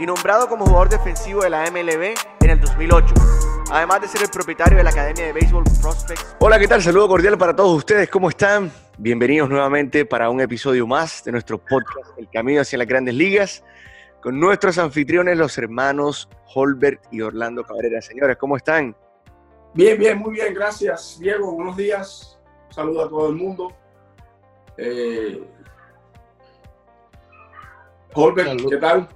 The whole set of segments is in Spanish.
y nombrado como jugador defensivo de la MLB en el 2008. Además de ser el propietario de la Academia de Béisbol Prospects. Hola, ¿qué tal? Saludo cordial para todos ustedes. ¿Cómo están? Bienvenidos nuevamente para un episodio más de nuestro podcast El Camino hacia las Grandes Ligas con nuestros anfitriones, los hermanos Holbert y Orlando Cabrera. Señores, ¿cómo están? Bien, bien, muy bien, gracias. Diego, buenos días. Saludo a todo el mundo. Eh, Holbert, ¿qué tal?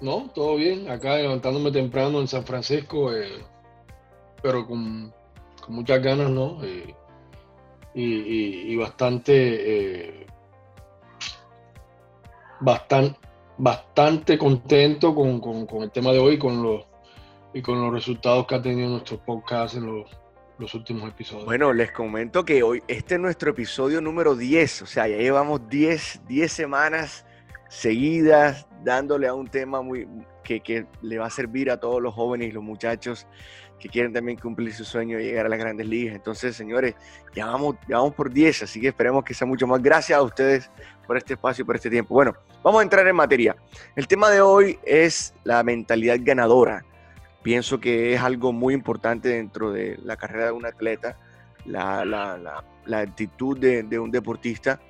No, todo bien. Acá levantándome temprano en San Francisco, eh, pero con, muchas ganas, ¿no? Eh, y, bastante, eh, bastante, bastante contento con, el tema de hoy con los, y con los resultados que ha tenido nuestro podcast en los, los últimos episodios. Bueno, les comento que hoy este es nuestro episodio número 10, o sea, ya llevamos 10, 10 semanas seguidas dándole a un tema muy que, le va a servir a todos los jóvenes y los muchachos que quieren también cumplir su sueño de llegar a las grandes ligas. Entonces, señores, ya vamos, ya vamos por 10, así que esperemos que sea mucho más. Gracias a ustedes por este espacio y por este tiempo. Bueno, vamos a entrar en materia. El tema de hoy es la mentalidad ganadora. Pienso que es algo muy importante dentro de la carrera de un atleta, la, actitud de, un deportista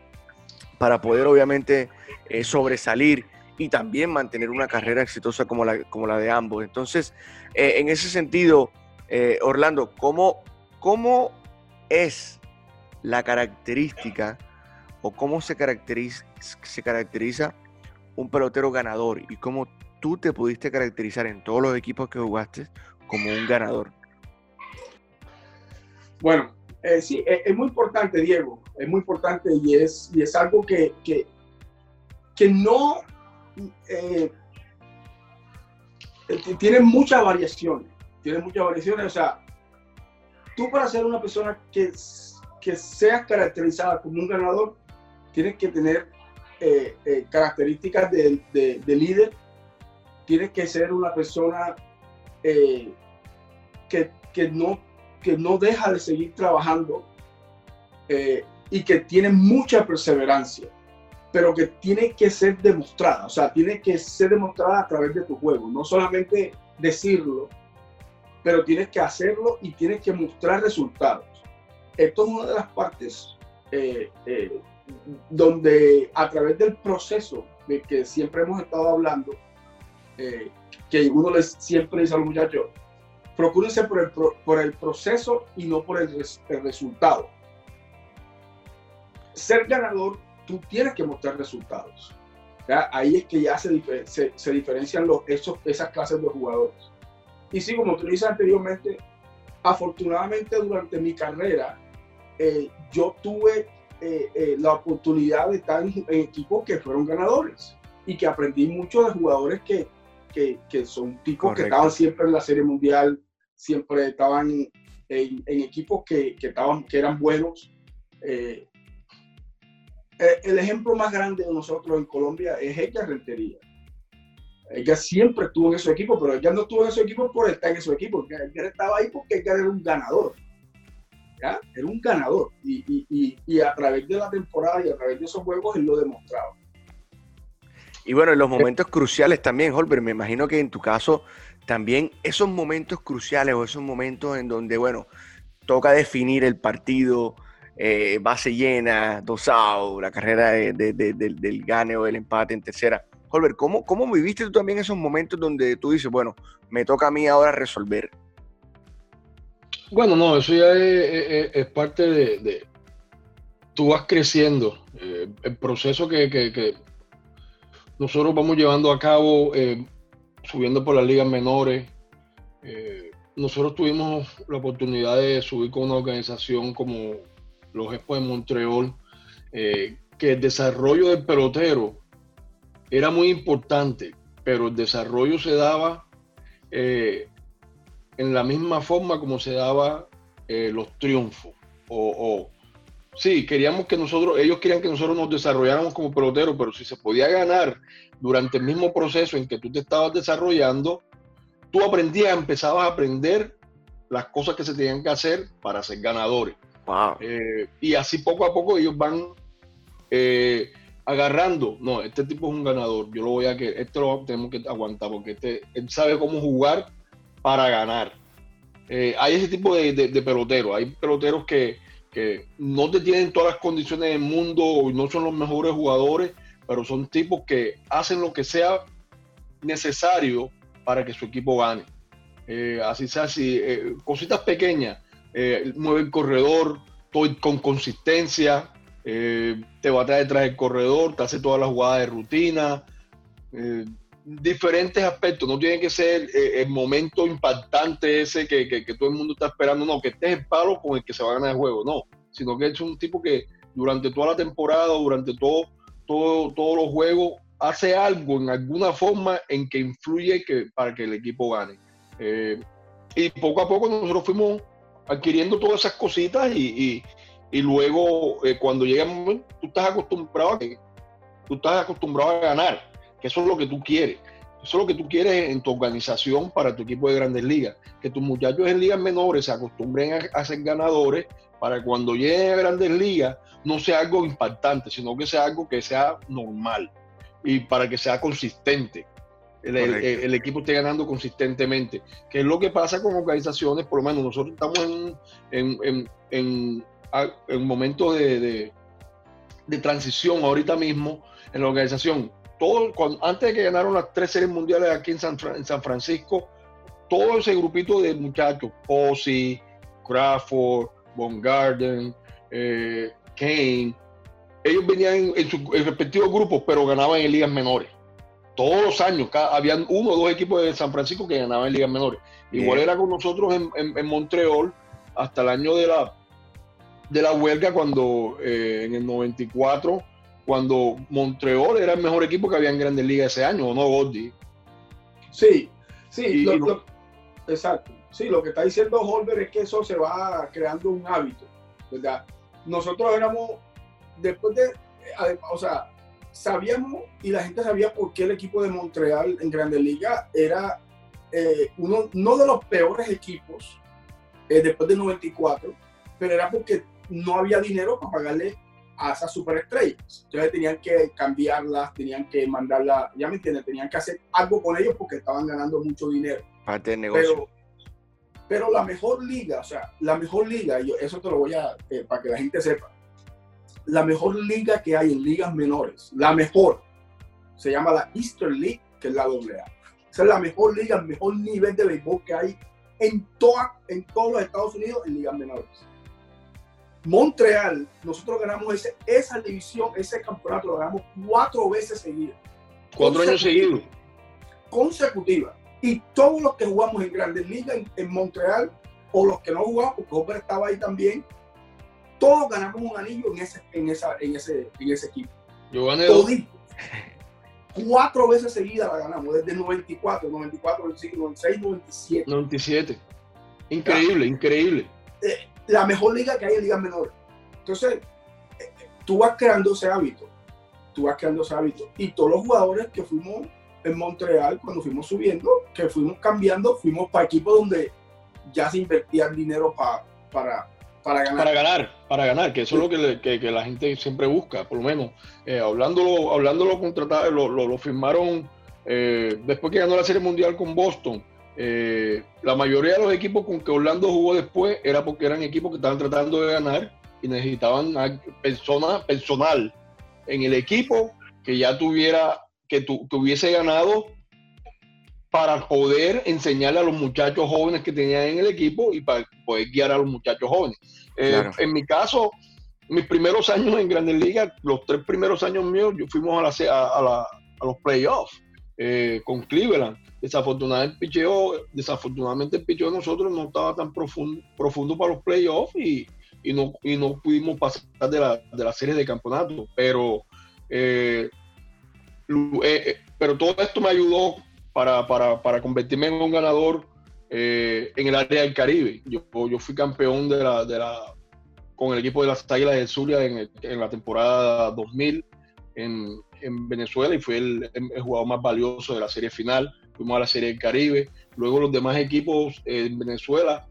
para poder obviamente eh, sobresalir y también mantener una carrera exitosa como la, como la de ambos. Entonces, eh, en ese sentido, eh, Orlando, ¿cómo, ¿cómo es la característica o cómo se caracteriza, se caracteriza un pelotero ganador y cómo tú te pudiste caracterizar en todos los equipos que jugaste como un ganador? Bueno, eh, sí, es, muy importante, Diego, es muy importante y es, y es algo que, que, que no eh, tiene muchas variaciones, tiene muchas variaciones, o sea, tú para ser una persona que, que seas caracterizada como un ganador, tienes que tener eh, eh, características de, de, líder, tienes que ser una persona que, que, no, que no deja de seguir trabajando y que tiene mucha perseverancia pero que tiene que ser demostrada, o sea, tiene que ser demostrada a través de tu juego, no solamente decirlo, pero tienes que hacerlo y tienes que mostrar resultados. Esto es una de las partes eh, eh, donde a través del proceso de que siempre hemos estado hablando, eh, que uno les siempre dice a los muchachos, procúrense por el, por el proceso y no por el, el resultado. Ser ganador tú tienes que mostrar resultados. Ahí es que ya se, se, diferencian los, esos, esas clases de jugadores. Y sí, como tú dices anteriormente, afortunadamente durante mi carrera, eh, yo tuve eh, eh, la oportunidad de estar en, equipos que fueron ganadores y que aprendí mucho de jugadores que, que, que son tipos que estaban siempre en la Serie Mundial, siempre estaban en, en equipos que, que, estaban, que eran buenos. Eh, el ejemplo más grande de nosotros en Colombia es ella Rentería. Ella siempre estuvo en ese equipo, pero ella no estuvo en ese equipo por estar en ese equipo. Ella estaba ahí porque ella era un ganador. ¿ya? Era un ganador. Y, y, y, a través de la temporada y a través de esos juegos él lo demostraba. Y bueno, en los momentos cruciales también, Holber, me imagino que en tu caso también esos momentos cruciales o esos momentos en donde, bueno, toca definir el partido, eh, base llena, dos la carrera del gane o del empate en tercera. Holber, ¿cómo, ¿cómo viviste tú también esos momentos donde tú dices, bueno, me toca a mí ahora resolver? Bueno, no, eso ya es, parte de, Tú vas creciendo. Eh, el proceso que, nosotros vamos llevando a cabo, eh, subiendo por las ligas menores. nosotros tuvimos la oportunidad de subir con una organización como los Expos de Montreal, eh, que el desarrollo del pelotero era muy importante pero el desarrollo se daba eh, en la misma forma como se daba eh, los triunfos. Sí, queríamos que nosotros, ellos querían que nosotros nos desarrolláramos como peloteros, pero si se podía ganar durante el mismo proceso en que tú te estabas desarrollando, tú aprendías, empezabas a aprender las cosas que se tenían que hacer para ser ganadores. Eh, y así poco a poco ellos van eh, agarrando, no, este tipo es un ganador, yo lo voy a que, este lo tenemos que aguantar porque este, él sabe cómo jugar para ganar. Eh, hay ese tipo de, de, peloteros, hay peloteros que, no te tienen todas las condiciones del mundo, no son los mejores jugadores, pero son tipos que hacen lo que sea necesario para que su equipo gane. así sea, así, cositas pequeñas, mueve el corredor, con consistencia, eh, te va a traer detrás del corredor, te hace todas las jugadas de rutina, eh, diferentes aspectos, no tiene que ser eh, el momento impactante ese que, todo el mundo está esperando, no, que este es el palo con el que se va a ganar el juego, no, sino que es un tipo que durante toda la temporada, durante todo, todo, todos los juegos, hace algo en alguna forma en que influye que, para que el equipo gane. y poco a poco nosotros fuimos adquiriendo todas esas cositas y, y luego eh, cuando llega el momento, tú estás acostumbrado a que, tú estás acostumbrado a ganar, que eso es lo que tú quieres. Eso es lo que tú quieres en tu organización para tu equipo de grandes ligas. Que tus muchachos en ligas menores se acostumbren a, ser ganadores para cuando lleguen a grandes ligas no sea algo impactante, sino que sea algo que sea normal y para que sea consistente. El, equipo esté ganando consistentemente, que es lo que pasa con organizaciones, por lo menos nosotros estamos en, en en un momento de, transición ahorita mismo en la organización. Todo, antes de que ganaron las tres series mundiales aquí en San, Francisco, todo ese grupito de muchachos, Posey, Crawford, Von Garden, eh, Kane, ellos venían en, sus respectivos grupos, pero ganaban en ligas menores. Todos los años, habían uno o dos equipos de San Francisco que ganaban en ligas menores. Igual era con nosotros en, en Montreal hasta el año de la de la huelga cuando eh, en el 94, cuando Montreal era el mejor equipo que había en Grandes Ligas ese año, ¿o no, Gordy? Sí, sí, exacto. Sí, lo que está diciendo Holber es que eso se va creando un hábito, ¿verdad? Nosotros éramos, después de, o sea, sabíamos y la gente sabía por qué el equipo de Montreal en Grandes Ligas era eh, uno, de los peores equipos eh, después del 94, pero era porque no había dinero para pagarle a esas superestrellas. Entonces tenían que cambiarlas, tenían que mandarlas, ya me entiendes, tenían que hacer algo con ellos porque estaban ganando mucho dinero. Parte del negocio. Pero, la mejor liga, o sea, la mejor liga, y eso te lo voy a, eh, para que la gente sepa, la mejor liga que hay en ligas menores, la mejor, se llama la Eastern League, que es la AA. Esa es la mejor liga, el mejor nivel de béisbol que hay en, toda, en todos los Estados Unidos en ligas menores. Montreal, nosotros ganamos ese, esa división, ese campeonato, lo ganamos cuatro veces seguidas. Cuatro años seguidos. Consecutiva. Y todos los que jugamos en Grandes Ligas en, Montreal, o los que no jugamos, porque Hopper estaba ahí también, todos ganamos un anillo en ese, en esa, en ese, en ese equipo. Yo gané Cuatro veces seguidas la ganamos, desde 94, 94, 95, 96, 97. 97. Increíble, increíble. Eh, la mejor liga que hay en ligas menores. Entonces, tú vas creando ese hábito, tú vas creando ese hábito. Y todos los jugadores que fuimos en Montreal, cuando fuimos subiendo, que fuimos cambiando, fuimos para equipos donde ya se invertía dinero para, para ganar. Para ganar, para ganar, que eso es lo que, que, la gente siempre busca, por lo menos. Eh, hablándolo, hablándolo contratado, lo, lo, firmaron eh, después que ganó la Serie Mundial con Boston eh, la mayoría de los equipos con que Orlando jugó después era porque eran equipos que estaban tratando de ganar y necesitaban persona, personal en el equipo que ya tuviera, que, tuviese ganado para poder enseñarle a los muchachos jóvenes que tenían en el equipo y para poder guiar a los muchachos jóvenes. Eh, en mi caso, mis primeros años en Grandes Ligas, los tres primeros años míos, yo fuimos a, la, a, los playoffs eh, con Cleveland Desafortunadamente el picheo, desafortunadamente el de nosotros no estaba tan profundo, profundo para los playoffs y, y, no, y no pudimos pasar de la, de la serie de campeonato. Pero, eh, eh, eh, pero todo esto me ayudó para, para, para convertirme en un ganador en el área del Caribe. Yo, yo fui campeón de la, de la, con el equipo de las Águilas de Zulia en, en la temporada 2000 en, en Venezuela y fui el, el, jugador más valioso de la serie final. Fuimos a la serie del Caribe. Luego los demás equipos en Venezuela,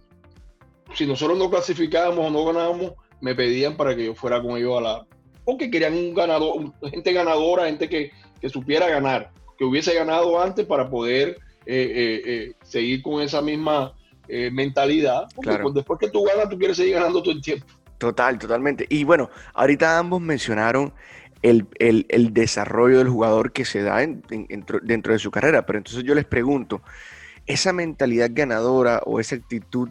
si nosotros no clasificábamos o no ganábamos, me pedían para que yo fuera con ellos a la... Porque querían un ganador, gente ganadora, gente que, que supiera ganar, que hubiese ganado antes para poder eh, eh, eh, seguir con esa misma mentalidad. Porque pues, después que tú ganas, tú quieres seguir ganando todo el tiempo. Total, totalmente. Y bueno, ahorita ambos mencionaron el, el, desarrollo del jugador que se da en, en, dentro de su carrera, pero entonces yo les pregunto, ¿esa mentalidad ganadora o esa actitud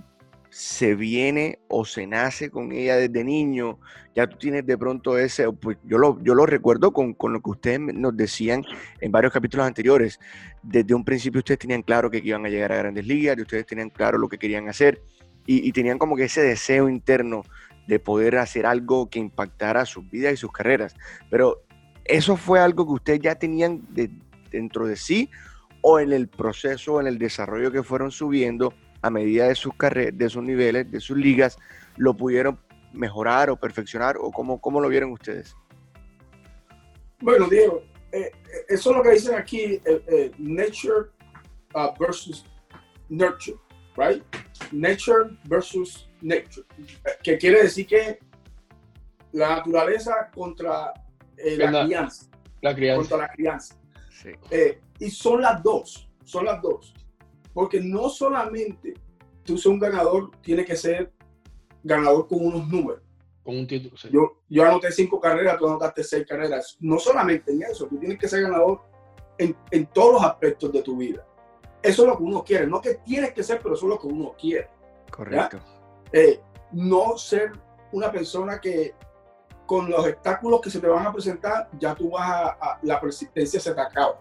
se viene o se nace con ella desde niño, ya tú tienes de pronto ese, pues yo lo, yo lo recuerdo con, con, lo que ustedes nos decían en varios capítulos anteriores, desde un principio ustedes tenían claro que iban a llegar a grandes ligas, ustedes tenían claro lo que querían hacer y, y tenían como que ese deseo interno de poder hacer algo que impactara sus vidas y sus carreras, pero eso fue algo que ustedes ya tenían de, dentro de sí o en el proceso, en el desarrollo que fueron subiendo, a medida de sus carreras, de sus niveles, de sus ligas, lo pudieron mejorar o perfeccionar o cómo, cómo lo vieron ustedes? Bueno, Diego, eh, eh eso es lo que dicen aquí, eh, nature uh, versus nurture, right? Nature versus que quiere decir que la naturaleza contra la, la, crianza, la crianza. Contra la crianza. Sí. y son las dos, son las dos. Porque no solamente tú ser un ganador, tiene que ser ganador con unos números. Con un título, sí. Yo, yo anoté cinco carreras, tú anotaste seis carreras. No solamente en eso, tú tienes que ser ganador en, en todos los aspectos de tu vida. Eso es lo que uno quiere. No que tienes que ser, pero eso es lo que uno quiere. Correcto. Eh, no ser una persona que con los obstáculos que se te van a presentar, ya tú vas a, la persistencia se te acaba.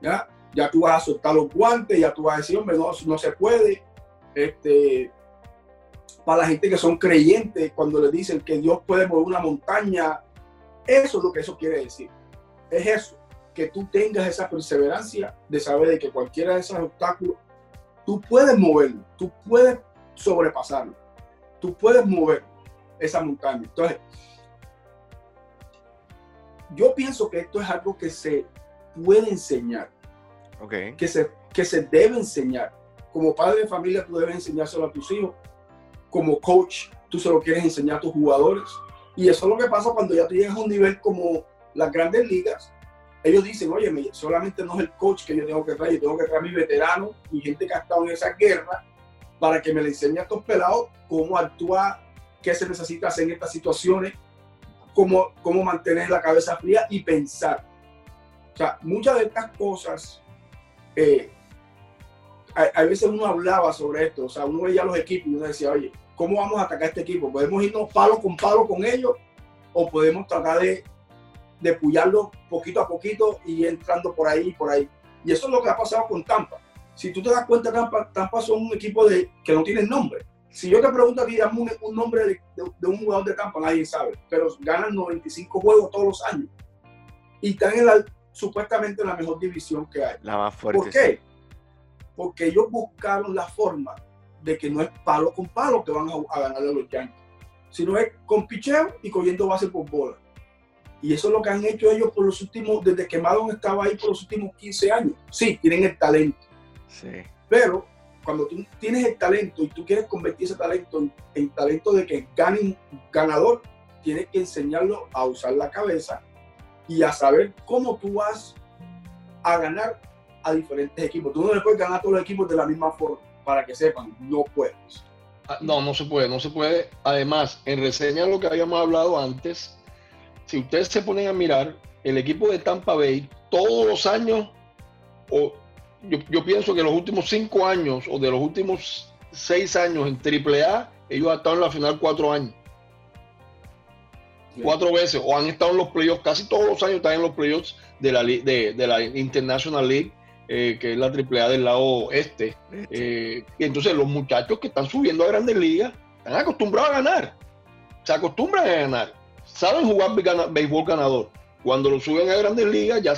¿ya? ya tú vas a soltar los guantes, ya tú vas a decir, hombre, no, no se puede. Este, para la gente que son creyentes, cuando le dicen que Dios puede mover una montaña, eso es lo que eso quiere decir. Es eso, que tú tengas esa perseverancia de saber de que cualquiera de esos obstáculos, tú puedes moverlo, tú puedes sobrepasarlo, tú puedes mover esa montaña. Entonces, yo pienso que esto es algo que se puede enseñar okay. que, se, que se debe enseñar. Como padre de familia, tú debes enseñárselo a tus hijos. Como coach, tú se lo quieres enseñar a tus jugadores. Y eso es lo que pasa cuando ya tú llegas a un nivel como las grandes ligas. Ellos dicen, oye, solamente no es el coach que yo tengo que traer, yo tengo que traer a mis veteranos y gente que ha estado en esa guerra para que me le enseñe a estos pelados cómo actuar, qué se necesita hacer en estas situaciones, cómo, cómo mantener la cabeza fría y pensar. O sea, muchas de estas cosas eh, a, veces uno hablaba sobre esto, o sea, uno veía los equipos y uno decía, oye, ¿cómo vamos a atacar este equipo? ¿Podemos irnos palo con palo con ellos o podemos tratar de, de pullarlo poquito a poquito y entrando por ahí y por ahí? Y eso es lo que ha pasado con Tampa. Si tú te das cuenta, Tampa, Tampa son un equipo de, que no tiene nombre. Si yo te pregunto aquí, dame un, un nombre de, de, de, un jugador de Tampa, nadie sabe, pero ganan 95 juegos todos los años. Y están en la, supuestamente la mejor división que hay. La más fuerte. ¿Por qué? Porque ellos buscaron la forma de que no es palo con palo que van a, a ganarle a los Yankees, sino es con picheo y cogiendo base por bola. Y eso es lo que han hecho ellos por los últimos, desde que Madon estaba ahí por los últimos 15 años. Sí, tienen el talento. Sí. Pero cuando tú tienes el talento y tú quieres convertir ese talento en, en talento de que ganen ganador, tienes que enseñarlo a usar la cabeza y a saber cómo tú vas a ganar a diferentes equipos. Tú no le puedes ganar a todos los equipos de la misma forma, para que sepan, no puedes. Ah, no, no se puede, no se puede. Además, en reseña lo que habíamos hablado antes, si ustedes se ponen a mirar, el equipo de Tampa Bay, todos los años, o yo, yo pienso que los últimos cinco años o de los últimos seis años en AAA, ellos han estado en la final cuatro años. Cuatro veces o han estado en los playoffs, casi todos los años están en los playoffs de la, de, de la International League, eh, que es la AAA del lado este. Eh, y entonces los muchachos que están subiendo a grandes ligas están acostumbrados a ganar, se acostumbran a ganar, saben jugar béisbol ganador. Cuando lo suben a grandes ligas ya,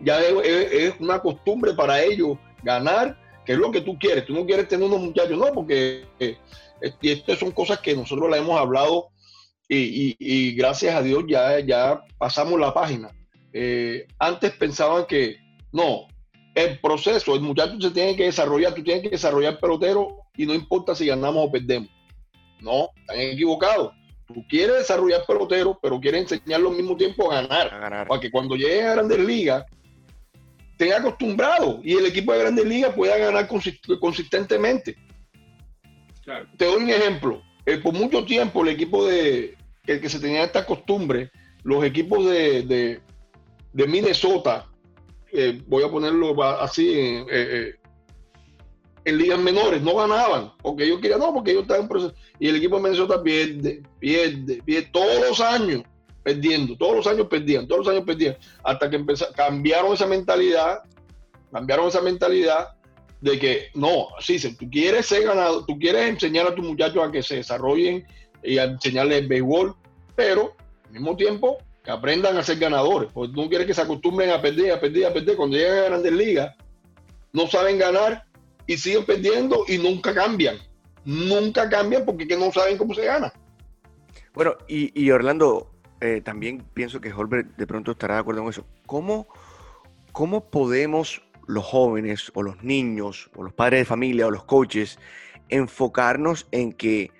ya es, es una costumbre para ellos ganar, que es lo que tú quieres. Tú no quieres tener unos muchachos, no, porque eh, estas son cosas que nosotros la hemos hablado y, gracias a Dios ya, ya pasamos la página. Eh, antes pensaban que no, el proceso, el muchacho se tiene que desarrollar, tú tienes que desarrollar pelotero y no importa si ganamos o perdemos. No, están equivocados. Tú quieres desarrollar pelotero, pero quieres enseñarlo al mismo tiempo a ganar. Para que cuando llegue a Grandes Ligas, tenga acostumbrado y el equipo de Grandes Ligas pueda ganar consistentemente. Te doy un ejemplo. Eh, por mucho tiempo el equipo de el que se tenía esta costumbre, los equipos de, de, Minnesota, eh, voy a ponerlo así, eh, en ligas menores, no ganaban, porque ellos querían, no, porque ellos estaban en proceso. Y el equipo de Minnesota pierde, pierde, pierde todos los años perdiendo, todos los años perdían, todos los años perdían, hasta que empezaron, cambiaron esa mentalidad, cambiaron esa mentalidad de que no, sí, si tú quieres ser ganado, tú quieres enseñar a tus muchachos a que se desarrollen y a enseñarles béisbol, pero al mismo tiempo que aprendan a ser ganadores, porque tú no quieres que se acostumbren a perder, a perder, a perder, cuando llegan a grandes ligas, no saben ganar y siguen perdiendo y nunca cambian, nunca cambian porque no saben cómo se gana. Bueno, y, Orlando, eh, también pienso que Holbert de pronto estará de acuerdo con eso. ¿Cómo, cómo podemos los jóvenes o los niños o los padres de familia o los coaches enfocarnos en que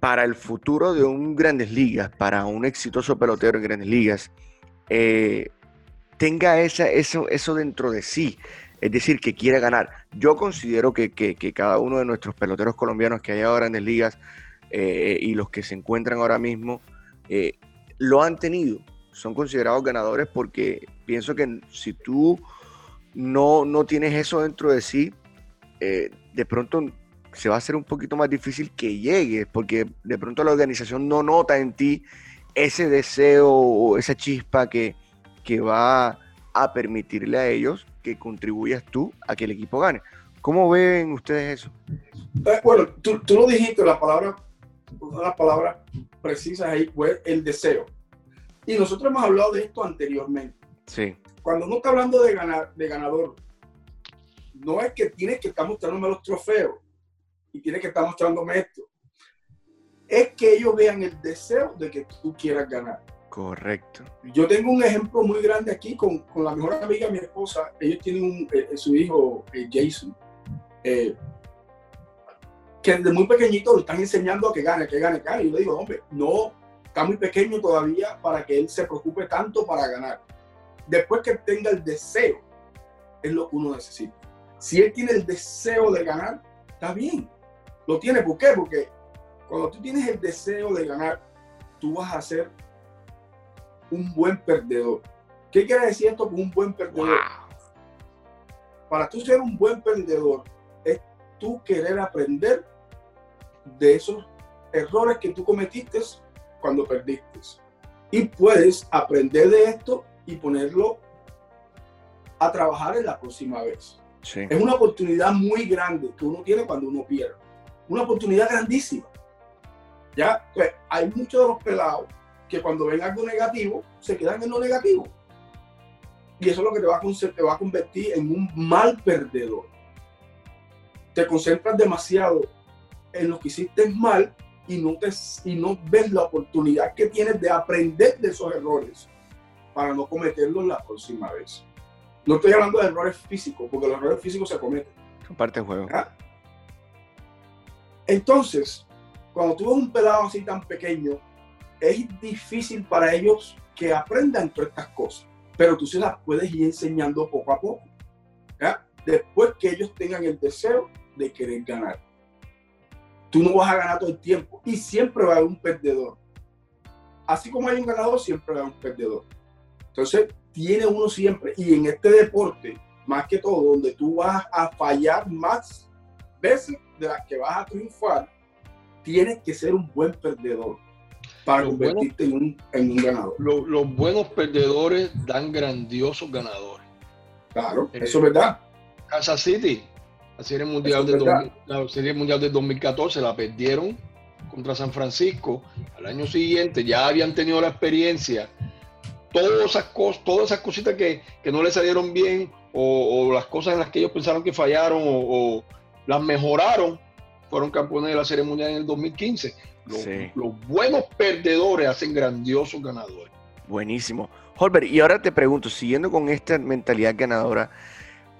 para el futuro de un Grandes Ligas, para un exitoso pelotero en Grandes Ligas, eh, tenga esa, eso, eso dentro de sí. Es decir, que quiera ganar. Yo considero que, cada uno de nuestros peloteros colombianos que hay ahora en Grandes Ligas eh, y los que se encuentran ahora mismo, lo han tenido. Son considerados ganadores porque pienso que si tú no, no tienes eso dentro de sí, eh, de pronto se va a hacer un poquito más difícil que llegues, porque de pronto la organización no nota en ti ese deseo o esa chispa que, que va a permitirle a ellos que contribuyas tú a que el equipo gane. ¿Cómo ven ustedes eso? Eh, bueno, tú, tú lo dijiste, la palabra, una de las palabras precisas ahí fue el deseo. Y nosotros hemos hablado de esto anteriormente. Sí cuando uno está hablando de, ganar, de ganador, no es que tienes que estar mostrándome los trofeos y tienes que estar mostrándome esto. Es que ellos vean el deseo de que tú quieras ganar. Correcto. Yo tengo un ejemplo muy grande aquí con, con la mejor amiga de mi esposa. Ellos tienen un, eh, eh, su hijo, eh, Jason, que desde muy pequeñito lo están enseñando a que gane, que gane, que gane. Y yo le digo, hombre, no, está muy pequeño todavía para que él se preocupe tanto para ganar después que tenga el deseo, es lo que uno necesita. Si él tiene el deseo de ganar, está bien. Lo tiene, ¿por qué? Porque cuando tú tienes el deseo de ganar, tú vas a ser un buen perdedor. ¿Qué quiere decir esto con un buen perdedor? Para tú ser un buen perdedor, es tú querer aprender de esos errores que tú cometiste cuando perdiste. Y puedes aprender de esto y ponerlo a trabajar en la próxima vez. Es una oportunidad muy grande que uno tiene cuando uno pierde. Una oportunidad grandísima. Ya, pues, hay muchos de los pelados que cuando ven algo negativo se quedan en lo negativo. Y eso es lo que te va a, te va a convertir en un mal perdedor. Te concentras demasiado en lo que hiciste mal y no, te, y no ves la oportunidad que tienes de aprender de esos errores para no cometerlos la próxima vez. No estoy hablando de errores físicos, porque los errores físicos se cometen. Son parte del juego. ¿Ah? Entonces, cuando tú ves un pelado así tan pequeño, es difícil para ellos que aprendan todas estas cosas, pero tú se las puedes ir enseñando poco a poco. Después que ellos tengan el deseo de querer ganar. Tú no vas a ganar todo el tiempo y siempre va a haber un perdedor. Así como hay un ganador, siempre va a haber un perdedor. Entonces, tiene uno siempre, y en este deporte, más que todo, donde tú vas a fallar más veces de las que vas a triunfar, tienes que ser un buen perdedor para convertirte en, un, ganador. los buenos perdedores dan grandiosos ganadores. Claro, eh, eso es verdad. Kansas City, la serie, mundial de la serie mundial del 2014 la perdieron contra San Francisco. Al año siguiente ya habían tenido la experiencia todas esas cosas, todas esas cositas que, no le salieron bien o, las cosas en las que ellos pensaron que fallaron o, las mejoraron, fueron campeones de la Serie Mundial en el 2015. Los, buenos perdedores hacen grandiosos ganadores. Buenísimo. Holbert, y ahora te pregunto, siguiendo con esta mentalidad ganadora,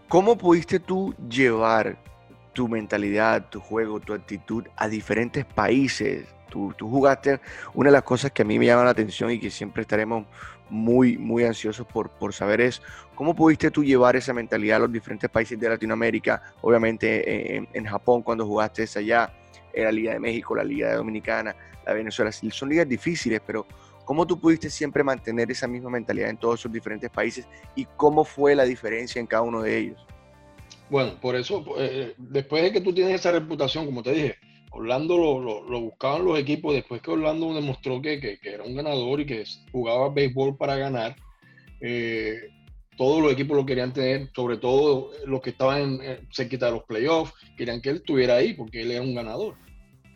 ¿cómo pudiste tú llevar tu mentalidad, tu juego, tu actitud a diferentes países? Tú, jugaste, una de las cosas que a mí me llama la atención y que siempre estaremos muy, muy ansiosos por, por saber es cómo pudiste tú llevar esa mentalidad a los diferentes países de Latinoamérica, obviamente en, en Japón cuando jugaste allá, en la Liga de México, la Liga Dominicana, la Venezuela, son ligas difíciles, pero ¿cómo tú pudiste siempre mantener esa misma mentalidad en todos esos diferentes países y cómo fue la diferencia en cada uno de ellos? Bueno, por eso, eh, después de que tú tienes esa reputación, como te dije, Orlando lo, buscaban los equipos después que Orlando demostró que, que, era un ganador y que jugaba béisbol para ganar. Eh, todos los equipos lo querían tener, sobre todo los que estaban cerquita de los playoffs, querían que él estuviera ahí porque él era un ganador.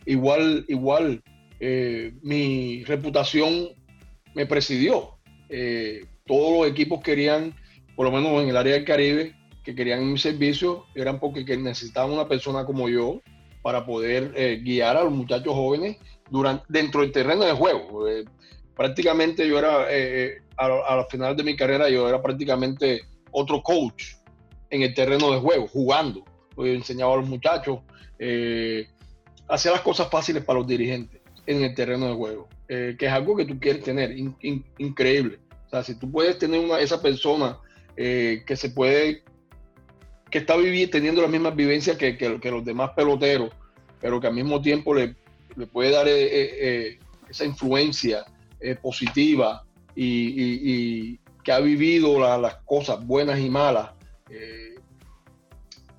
Igual, igual, eh, mi reputación me presidió. Eh, todos los equipos querían, por lo menos en el área del Caribe, que querían mi servicio, eran porque necesitaban una persona como yo, para poder eh, guiar a los muchachos jóvenes durante, dentro del terreno de juego. Eh, prácticamente yo era, eh, a, la final de mi carrera, yo era prácticamente otro coach en el terreno de juego, jugando. Yo enseñaba a los muchachos, hacía las cosas fáciles para los dirigentes en el terreno de juego, que es algo que tú quieres tener, increíble. O sea, si tú puedes tener una, esa persona que se puede que está viviendo, teniendo las mismas vivencias que, que, los demás peloteros, pero que al mismo tiempo le, le puede dar eh, eh, eh, esa influencia positiva y, que ha vivido las cosas buenas y malas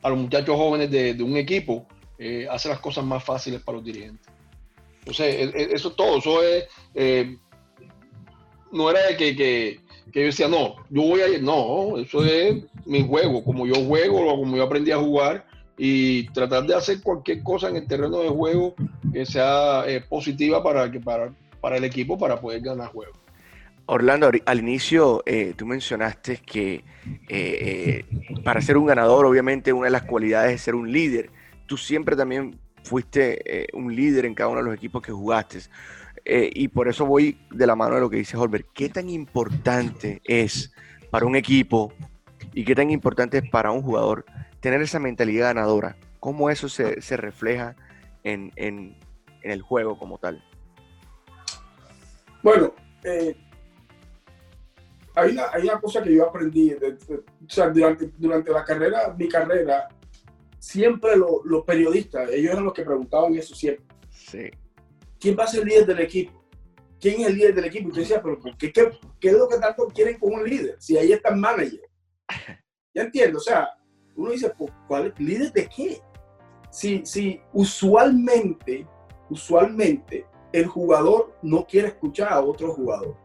a los muchachos jóvenes de un equipo, hace las cosas más fáciles para los dirigentes. Entonces, e, e, eso es todo, eso es, no era de que, que, yo decía, no, yo voy a ir, no, eso es mi juego, como yo juego, como yo aprendí a jugar y tratar de hacer cualquier cosa en el terreno de juego que sea eh, positiva para, para, para el equipo para poder ganar juegos. Orlando, al inicio eh, tú mencionaste que eh, para ser un ganador, obviamente una de las cualidades es ser un líder. Tú siempre también fuiste un líder en cada uno de los equipos que jugaste. y por eso voy de la mano de lo que dice Holbert. ¿Qué tan importante es para un equipo y qué tan importante es para un jugador tener esa mentalidad ganadora. ¿Cómo eso se, refleja en, el juego como tal? Bueno, eh, hay, una, cosa que yo aprendí, durante, la carrera, mi carrera, siempre los periodistas, ellos eran los que preguntaban eso siempre. Sí. ¿Quién va a ser el líder del equipo? ¿Quién es el líder del equipo? Y yo decía, pero ¿qué, qué, qué es lo que tanto quieren con un líder? Si ahí está el manager. Ya entiendo, o sea, uno dice, pues, ¿cuál líder de qué? Si, si usualmente, usualmente el jugador no quiere escuchar a otro jugador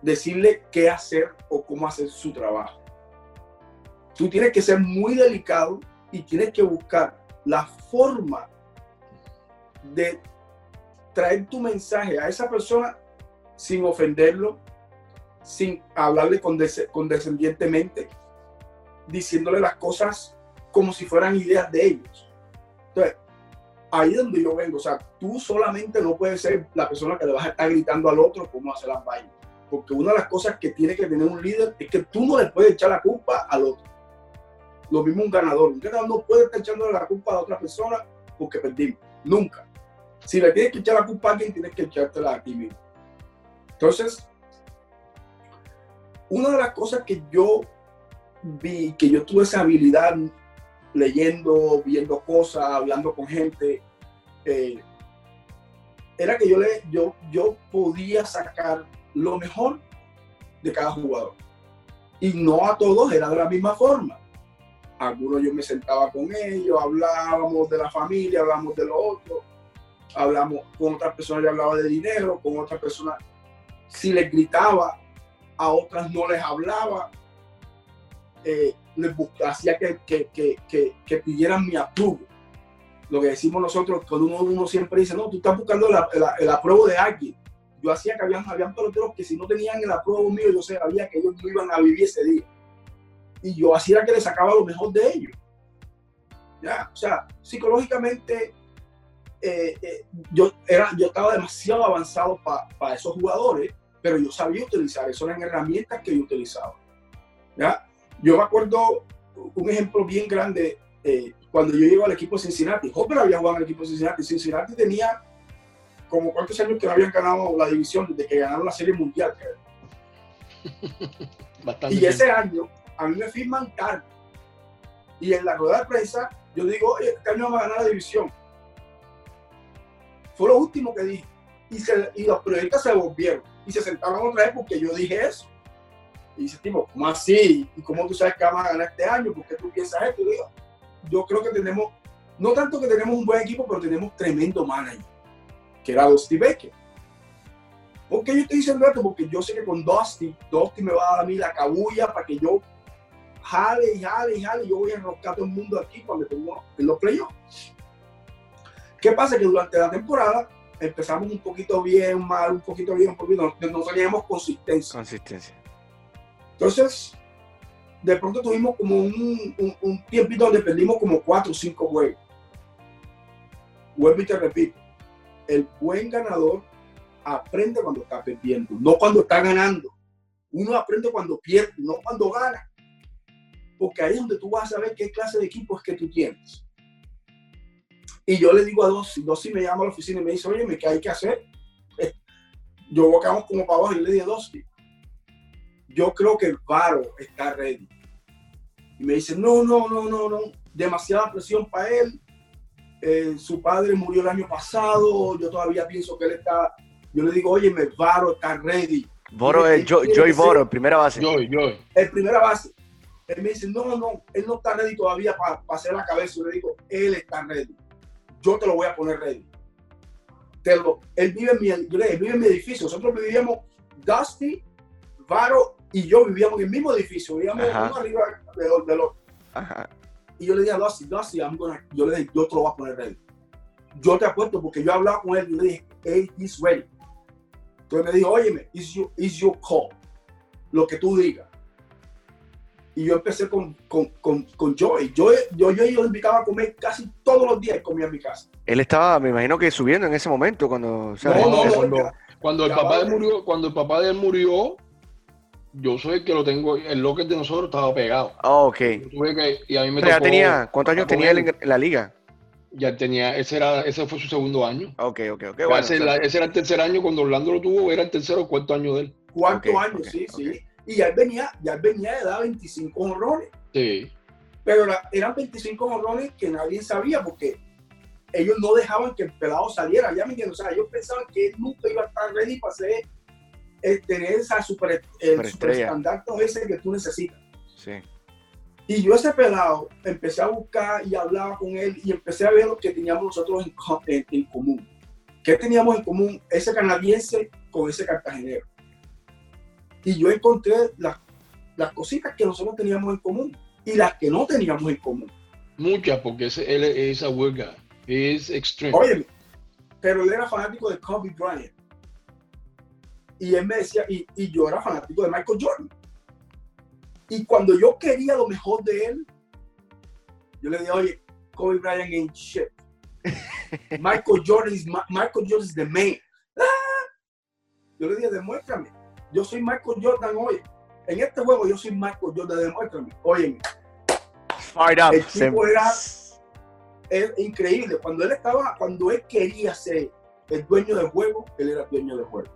decirle qué hacer o cómo hacer su trabajo. Tú tienes que ser muy delicado y tienes que buscar la forma de traer tu mensaje a esa persona sin ofenderlo, sin hablarle condescendientemente, diciéndole las cosas como si fueran ideas de ellos. Entonces, ahí es donde yo vengo. O sea, tú solamente no puedes ser la persona que le vas a estar gritando al otro cómo hacer las vainas. Porque una de las cosas que tiene que tener un líder es que tú no le puedes echar la culpa al otro. Lo mismo un ganador. Un ganador no puede estar echándole la culpa a otra persona porque perdimos. Nunca. Si le tienes que echar la culpa a alguien, tienes que echártela a ti mismo. Entonces, una de las cosas que yo vi, que yo tuve esa habilidad leyendo, viendo cosas, hablando con gente, eh, era que yo, le, yo, yo podía sacar lo mejor de cada jugador. Y no a todos era de la misma forma. Algunos yo me sentaba con ellos, hablábamos de la familia, hablábamos de lo otro, hablamos con otras personas, yo hablaba de dinero, con otras personas, si les gritaba, a otras no les hablaba, eh, les hacía que, que, que, que, pidieran mi apruebo. Lo que decimos nosotros, cuando uno, uno, siempre dice, no, tú estás buscando la, el apruebo de alguien. yo hacía que habían, habían peloteros que si no tenían el apruebo mío, yo sabía que ellos no iban a vivir ese día. Y yo hacía que le sacaba lo mejor de ellos. ¿Ya? O sea, psicológicamente eh, eh, yo, era, yo estaba demasiado avanzado para esos jugadores, pero yo sabía utilizar, eso eran herramientas que yo utilizaba. ¿ya? Yo me acuerdo un ejemplo bien grande eh, cuando yo llego al equipo de Cincinnati. Hopper había jugado en el equipo de Cincinnati. Cincinnati tenía como cuántos años que no habían ganado la división desde que ganaron la Serie Mundial. y ese año a mí me firman carta. Y en la rueda de prensa yo digo, oye, este año vamos a ganar la división. Fue lo último que dije. Y, y los periodistas se volvieron y se sentaron otra vez porque yo dije eso. Y dice, Timo, ¿cómo así? ¿Y cómo tú sabes que vamos a ganar este año? ¿Por qué tú piensas esto? digo, yo creo que tenemos, no tanto que tenemos un buen equipo, pero tenemos tremendo manager, que era Dusty Baker. ¿Por qué yo estoy diciendo esto? Porque yo sé que con Dusty, Dusty me va a dar a mí la cabulla para que yo jale y jale y jale yo voy a enroscar a todo el mundo aquí cuando tengo en los playoffs. ¿Qué pasa? Que durante la temporada empezamos un poquito bien, mal, un poquito bien, un poquito, no, no teníamos consistencia. Consistencia. Entonces, de pronto tuvimos como un, un, un tiempito donde perdimos como cuatro o cinco juegos. Vuelvo y te repito, el buen ganador aprende cuando está perdiendo, no cuando está ganando. Uno aprende cuando pierde, no cuando gana. Porque ahí es donde tú vas a saber qué clase de equipo es que tú tienes. Y yo le digo a Dossi, Dossi me llama a la oficina y me dice, oye, ¿qué hay que hacer? Yo quedamos como para abajo y le dije, Dossi, yo creo que el Varo está ready. Y me dice, no, no, no, no, no, demasiada presión para él. Eh, su padre murió el año pasado, yo todavía pienso que él está, yo le digo, oye, el Varo está ready. Voro es Joy Voro, primera base. Joy, Joy. El primera base. Él me dice, no, no, él no está ready todavía para hacer la cabeza. Yo le digo, él está ready yo te lo voy a poner ready. Te lo, él, vive en mi, vive en mi edificio. Nosotros vivíamos, Dusty, Varo y yo vivíamos en el mismo edificio. Vivíamos uno arriba del, otro. Y yo le dije a Dusty, Dusty, I'm gonna, yo le dije, yo te lo voy a poner ready. Yo te apuesto porque yo hablaba con él y le dije, hey, he's ready. Entonces me dijo, óyeme, it's your, it's your call. Lo que tú digas y yo empecé con, con, con, con Joey. Yo, yo, yo, yo lo invitaba a comer casi todos los días y comía en mi casa. Él estaba, me imagino que subiendo en ese momento cuando... cuando, el papá de él murió, cuando el papá de él murió, yo soy el que lo tengo, el locker de nosotros estaba pegado. Ah, ok. y a mí me ya tenía, ¿Cuántos años tenía él en, la liga? Ya tenía, ese, era, ese fue su segundo año. Ok, ok, ok. Bueno, ese, era el tercer año, cuando Orlando lo tuvo, era el tercero o cuarto año de él. Cuarto año, sí, sí. Y ya él venía, ya venía de dar 25 honrones. Sí. Pero eran 25 honrones que nadie sabía porque ellos no dejaban que el pelado saliera. Ya me entiendes. O sea, ellos pensaban que él nunca iba a estar ready para hacer, eh, tener esa super, el super estandarte ese que tú necesitas. Sí. Y yo ese pelado empecé a buscar y hablaba con él y empecé a ver lo que teníamos nosotros en, en común. ¿Qué teníamos en común ese canadiense con ese cartagenero? Y yo encontré las, las cositas que nosotros teníamos en común y las que no teníamos en común. Muchas, porque él es a huelga, es extremo. Oye, pero él era fanático de Kobe Bryant. Y él me decía, y, y, yo era fanático de Michael Jordan. Y cuando yo quería lo mejor de él, yo le dije, oye, Kobe Bryant ain't shit. Michael Jordan is, Michael Jordan is the man. Ah. Yo le dije, demuéstrame yo soy Michael Jordan hoy. En este juego yo soy Michael Jordan, demuéstrame. Oye, el tipo era es increíble. Cuando él estaba, cuando él quería ser el dueño del juego, él era el dueño del juego.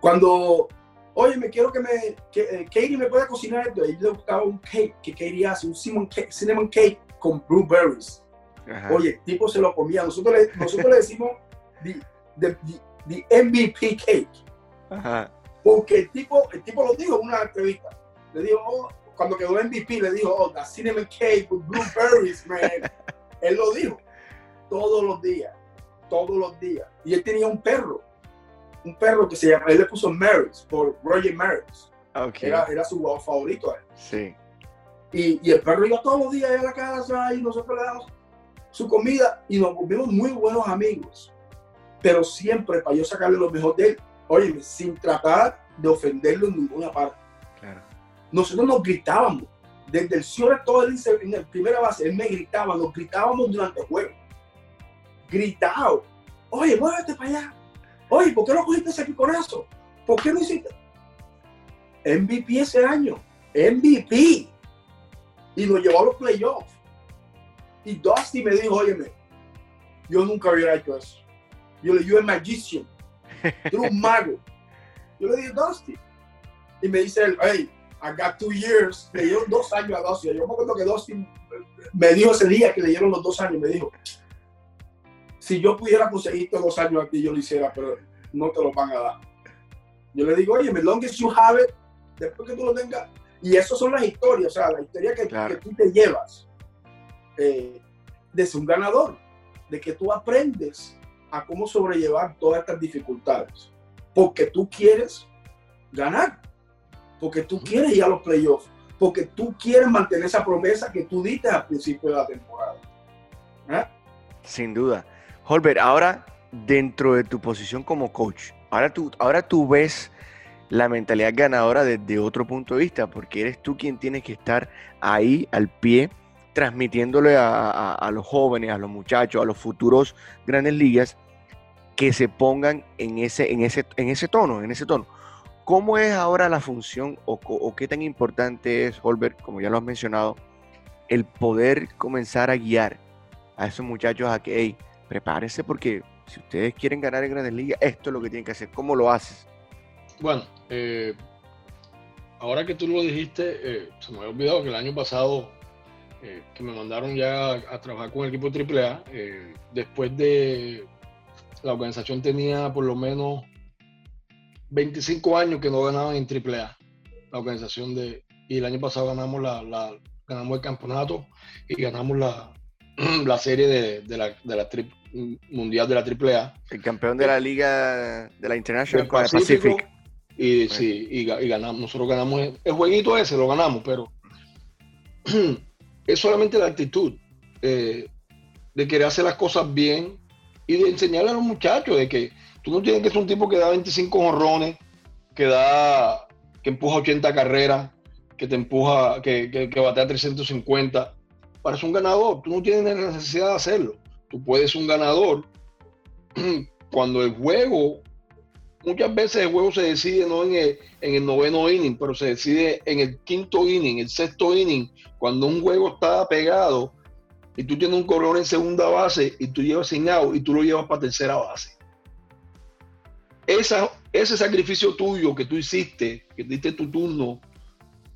Cuando, oye, me quiero que me, que eh, Katie me pueda cocinar esto, él le gustaba un cake que Katie hace, un cinnamon cake, cinnamon cake con blueberries. Oye, el tipo se lo comía. Nosotros le, nosotros le decimos the, the, the, MVP cake. Ajá. Porque el tipo, el tipo lo dijo en una entrevista. Le dijo, oh, cuando quedó MVP, le dijo, oh, the cinnamon cake with blueberries, man. él lo dijo todos los días, todos los días. Y él tenía un perro, un perro que se llama, él le puso Maris, por Roger Maris. Okay. Era, era, su favorito. Él. Sí. Y, y, el perro iba todos los días a la casa y nosotros le damos su comida y nos volvimos muy buenos amigos. pero siempre para yo sacarle lo mejor de él, oye, sin tratar de ofenderlo en ninguna parte. Claro. Nosotros nos gritábamos, desde el señor todo el, en la primera base, él me gritaba, nos gritábamos durante el juego. Gritado. Oye, muévete para allá. Oye, ¿por qué no cogiste ese piconazo? ¿Por qué no hiciste? MVP ese año. MVP. Y nos llevó a los playoffs. Y Dusty me dijo, óyeme, yo nunca hubiera hecho eso. Yo le dije, magician. Tú eres un mago. Yo le dije, Dusty. Y me dice él, hey, I got two years. Le dieron dos años a Dusty. Yo me acuerdo que Dusty me dijo ese día que le dieron los dos años. Me dijo, si yo pudiera conseguirte dos años aquí, yo lo hiciera, pero no te lo van a dar. Yo le digo, oye, as long as you have it, después que tú lo tengas. Y esas son las historias, o sea, la historia que, que tú te llevas eh, de ser un ganador, de que tú aprendes a cómo sobrellevar todas estas dificultades, porque tú quieres ganar, porque tú quieres ir a los playoffs, porque tú quieres mantener esa promesa que tú diste al principio de la temporada. ¿Eh? Sin duda. Holbert, ahora dentro de tu posición como coach, ahora tú, ahora tú ves la mentalidad ganadora desde otro punto de vista, porque eres tú quien tiene que estar ahí al pie, transmitiéndole a, los jóvenes, a los muchachos, a los futuros grandes ligas, que se pongan en ese, en ese, en ese tono, en ese tono. ¿Cómo es ahora la función o, qué tan importante es, Holbert, como ya lo has mencionado, el poder comenzar a guiar a esos muchachos a que, hey, prepárense porque si ustedes quieren ganar en Grandes Ligas, esto es lo que tienen que hacer. ¿Cómo lo haces? Bueno, eh, ahora que tú lo dijiste, eh, se me había olvidado que el año pasado eh, que me mandaron ya a, trabajar con el equipo AAA, después de la organización tenía por lo menos 25 años que no ganaban en AAA, la organización de, y el año pasado ganamos la, ganamos el campeonato y ganamos la, la serie de, de la, de la mundial de la AAA. El campeón de la liga de la International Pacific. Y sí, y, ganamos, nosotros ganamos el, jueguito ese, lo ganamos, pero es solamente la actitud eh, de querer hacer las cosas bien y de enseñarle a los muchachos de que tú no tienes que ser un tipo que da 25 honrones, que da, que empuja 80 carreras, que te empuja, que, que, que batea 350 para ser un ganador. Tú no tienes la necesidad de hacerlo. Tú puedes ser un ganador cuando el juego muchas veces el juego se decide no en el, en el, noveno inning, pero se decide en el quinto inning, el sexto inning, cuando un juego está pegado y tú tienes un corredor en segunda base y tú llevas sin out y tú lo llevas para tercera base. Ese sacrificio tuyo que tú hiciste, que diste tu turno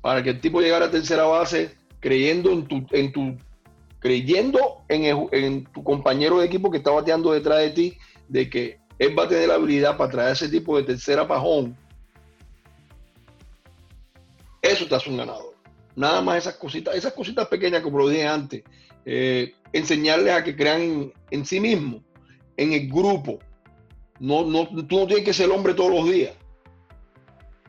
para que el tipo llegara a tercera base creyendo en tu, en tu creyendo en, en tu compañero de equipo que está bateando detrás de ti, de que él va a tener la habilidad para traer ese tipo de tercera pajón. Eso te hace un ganador. Nada más esas cositas, esas cositas pequeñas, como lo dije antes, eh, enseñarles a que crean en, sí mismos, en el grupo. No, no, tú no tienes que ser el hombre todos los días.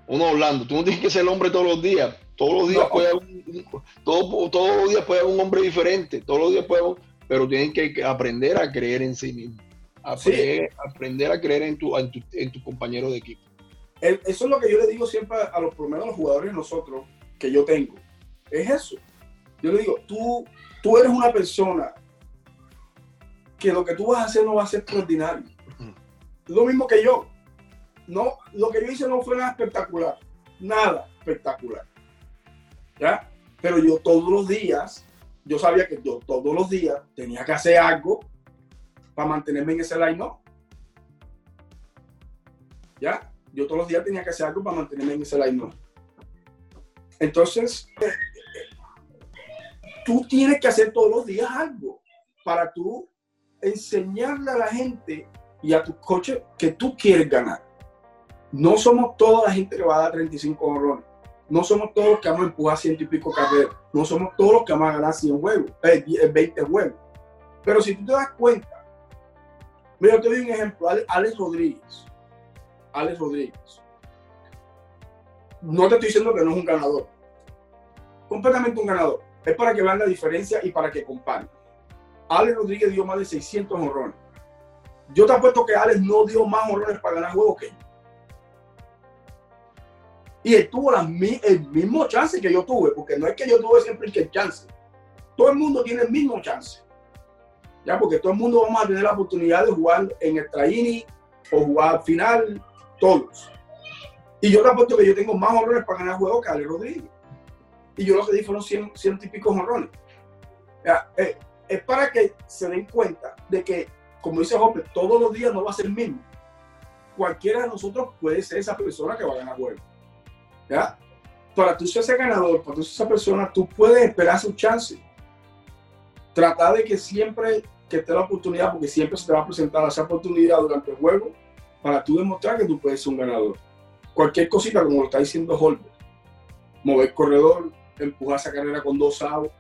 O no, Orlando, tú no tienes que ser el hombre todos los días. Todos los días puede haber un, todo, todos los días puede haber un hombre diferente. Todos los días puede pero tienen que aprender a creer en sí mismos aprender, a creer en tu, en tu, compañero de equipo. eso es lo que yo le digo siempre a los, por los jugadores nosotros que yo tengo. Es eso. Yo le digo, tú, tú eres una persona que lo que tú vas a hacer no va a ser extraordinario. Lo mismo que yo. No, lo que yo hice no fue nada espectacular. Nada espectacular. ¿Ya? Pero yo todos los días, yo sabía que yo todos los días tenía que hacer algo para mantenerme en ese line no. ¿Ya? Yo todos los días tenía que hacer algo para mantenerme en ese line no. Entonces, tú tienes que hacer todos los días algo para tú enseñarle a la gente y a tus coches que tú quieres ganar. No somos toda la gente que va a dar 35 honrones. No somos todos los que vamos a empujar ciento y pico carreras. No somos todos los que vamos a ganar 100 juegos, 20 eh, juegos. Pero si tú te das cuenta Mira, te doy un ejemplo. Alex Rodríguez. Alex Rodríguez. No te estoy diciendo que no es un ganador. Completamente un ganador. Es para que vean la diferencia y para que comparen. Alex Rodríguez dio más de 600 honrones. Yo te apuesto que Alex no dio más honrones para ganar juegos que yo. Y él tuvo el mismo chance que yo tuve, porque no es que yo tuve siempre el chance. Todo el mundo tiene el mismo chance. Ya, porque todo el mundo vamos a tener la oportunidad de jugar en el traini o jugar final, todos. Y yo te apuesto que yo tengo más honrones para ganar juegos que Alex Rodríguez. Y yo lo que di fueron 100, 100 típicos honrones. Eh, es para que se den cuenta de que, como dice Jope, todos los días no va a ser el mismo. Cualquiera de nosotros puede ser esa persona que va a ganar juegos. ¿Ya? Para tú ser ese ganador, para tú ser esa persona, tú puedes esperar su chance. Tratar de que siempre que te la oportunidad, porque siempre se te va a presentar esa oportunidad durante el juego, para tú demostrar que tú puedes ser un ganador. Cualquier cosita, como lo está diciendo Holbert, mover corredor, empujar esa carrera con dos outs,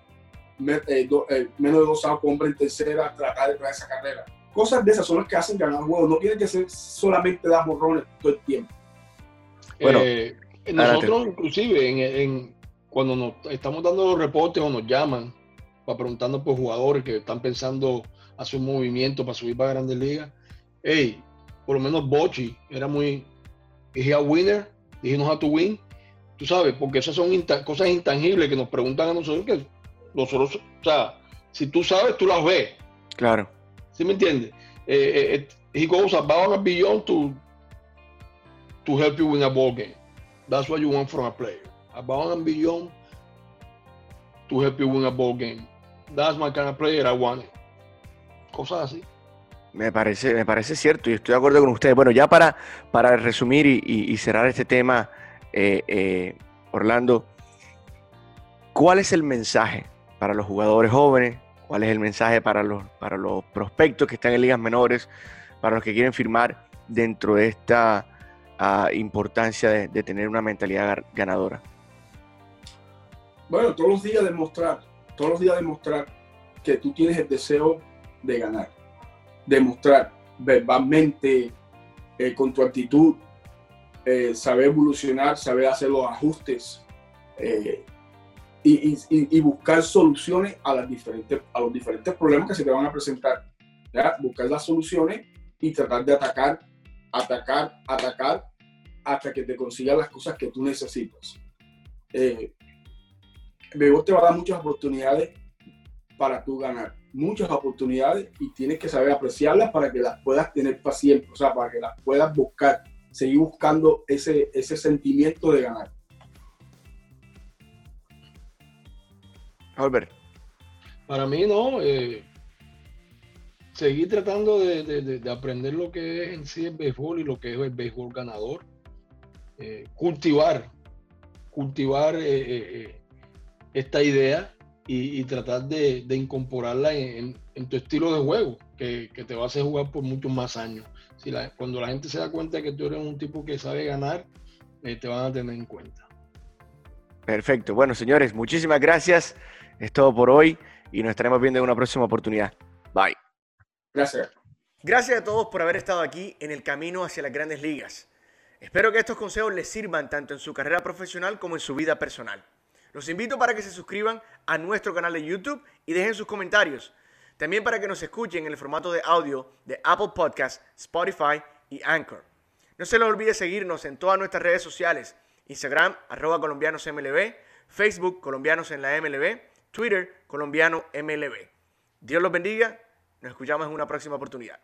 eh, eh, menos de dos outs con hombre en tercera, tratar de traer esa carrera. Cosas de esas son las que hacen ganar juegos. No tiene que ser solamente dar morrones todo el tiempo. Bueno, eh, nosotros inclusive en, cuando nos estamos dando los reportes o nos llaman para preguntando por jugadores que están pensando hacer un movimiento para subir para Grandes Ligas, hey, por lo menos Bochi era muy, dije a winner, dije no a to win, tú sabes, porque esas son cosas intangibles que nos preguntan a nosotros que nosotros, o sea, si tú sabes, tú las ves. Claro. ¿Sí me entiendes? Eh, eh, eh he goes above and beyond to, to help you win a ball game. That's what you want from a player. Above and beyond to help you win a ball game. That's my kind of player I want. Cosas así. Me parece, me parece cierto y estoy de acuerdo con ustedes. Bueno, ya para, para resumir y, cerrar este tema, eh, eh, Orlando, ¿cuál es el mensaje para los jugadores jóvenes? ¿Cuál es el mensaje para los, para los prospectos que están en ligas menores? Para los que quieren firmar dentro de esta importancia de, tener una mentalidad ganadora? Bueno, todos los días demostrar, todos los días demostrar que tú tienes el deseo de ganar. Demostrar verbalmente, eh, con tu actitud, eh, saber evolucionar, saber hacer los ajustes eh, y, buscar soluciones a, las diferentes, a los diferentes problemas que se te van a presentar. Buscar las soluciones y tratar de atacar atacar, atacar, hasta que te consigas las cosas que tú necesitas. Eh, te va a dar muchas oportunidades para tú ganar, muchas oportunidades y tienes que saber apreciarlas para que las puedas tener paciente, o sea, para que las puedas buscar, seguir buscando ese, ese sentimiento de ganar. Albert. Para mí no, eh, seguir tratando de, aprender lo que es en sí el béisbol y lo que es el béisbol ganador. Eh, cultivar, cultivar eh, eh, esta idea y, tratar de, incorporarla en, tu estilo de juego, que, te va a hacer jugar por muchos más años. Si cuando la gente se da cuenta que tú eres un tipo que sabe ganar, te van a tener en cuenta. Perfecto. Bueno, señores, muchísimas gracias. Es todo por hoy y nos estaremos viendo en una próxima oportunidad. Bye. Gracias. Gracias a todos por haber estado aquí en el camino hacia las grandes ligas. Espero que estos consejos les sirvan tanto en su carrera profesional como en su vida personal. Los invito para que se suscriban a nuestro canal de YouTube y dejen sus comentarios. También para que nos escuchen en el formato de audio de Apple Podcasts, Spotify y Anchor. No se les olvide seguirnos en todas nuestras redes sociales. Instagram, arroba colombianosmlb, Facebook, colombianos en la MLB, Twitter, colombiano MLB. Dios los bendiga nos escuchamos en una próxima oportunidad.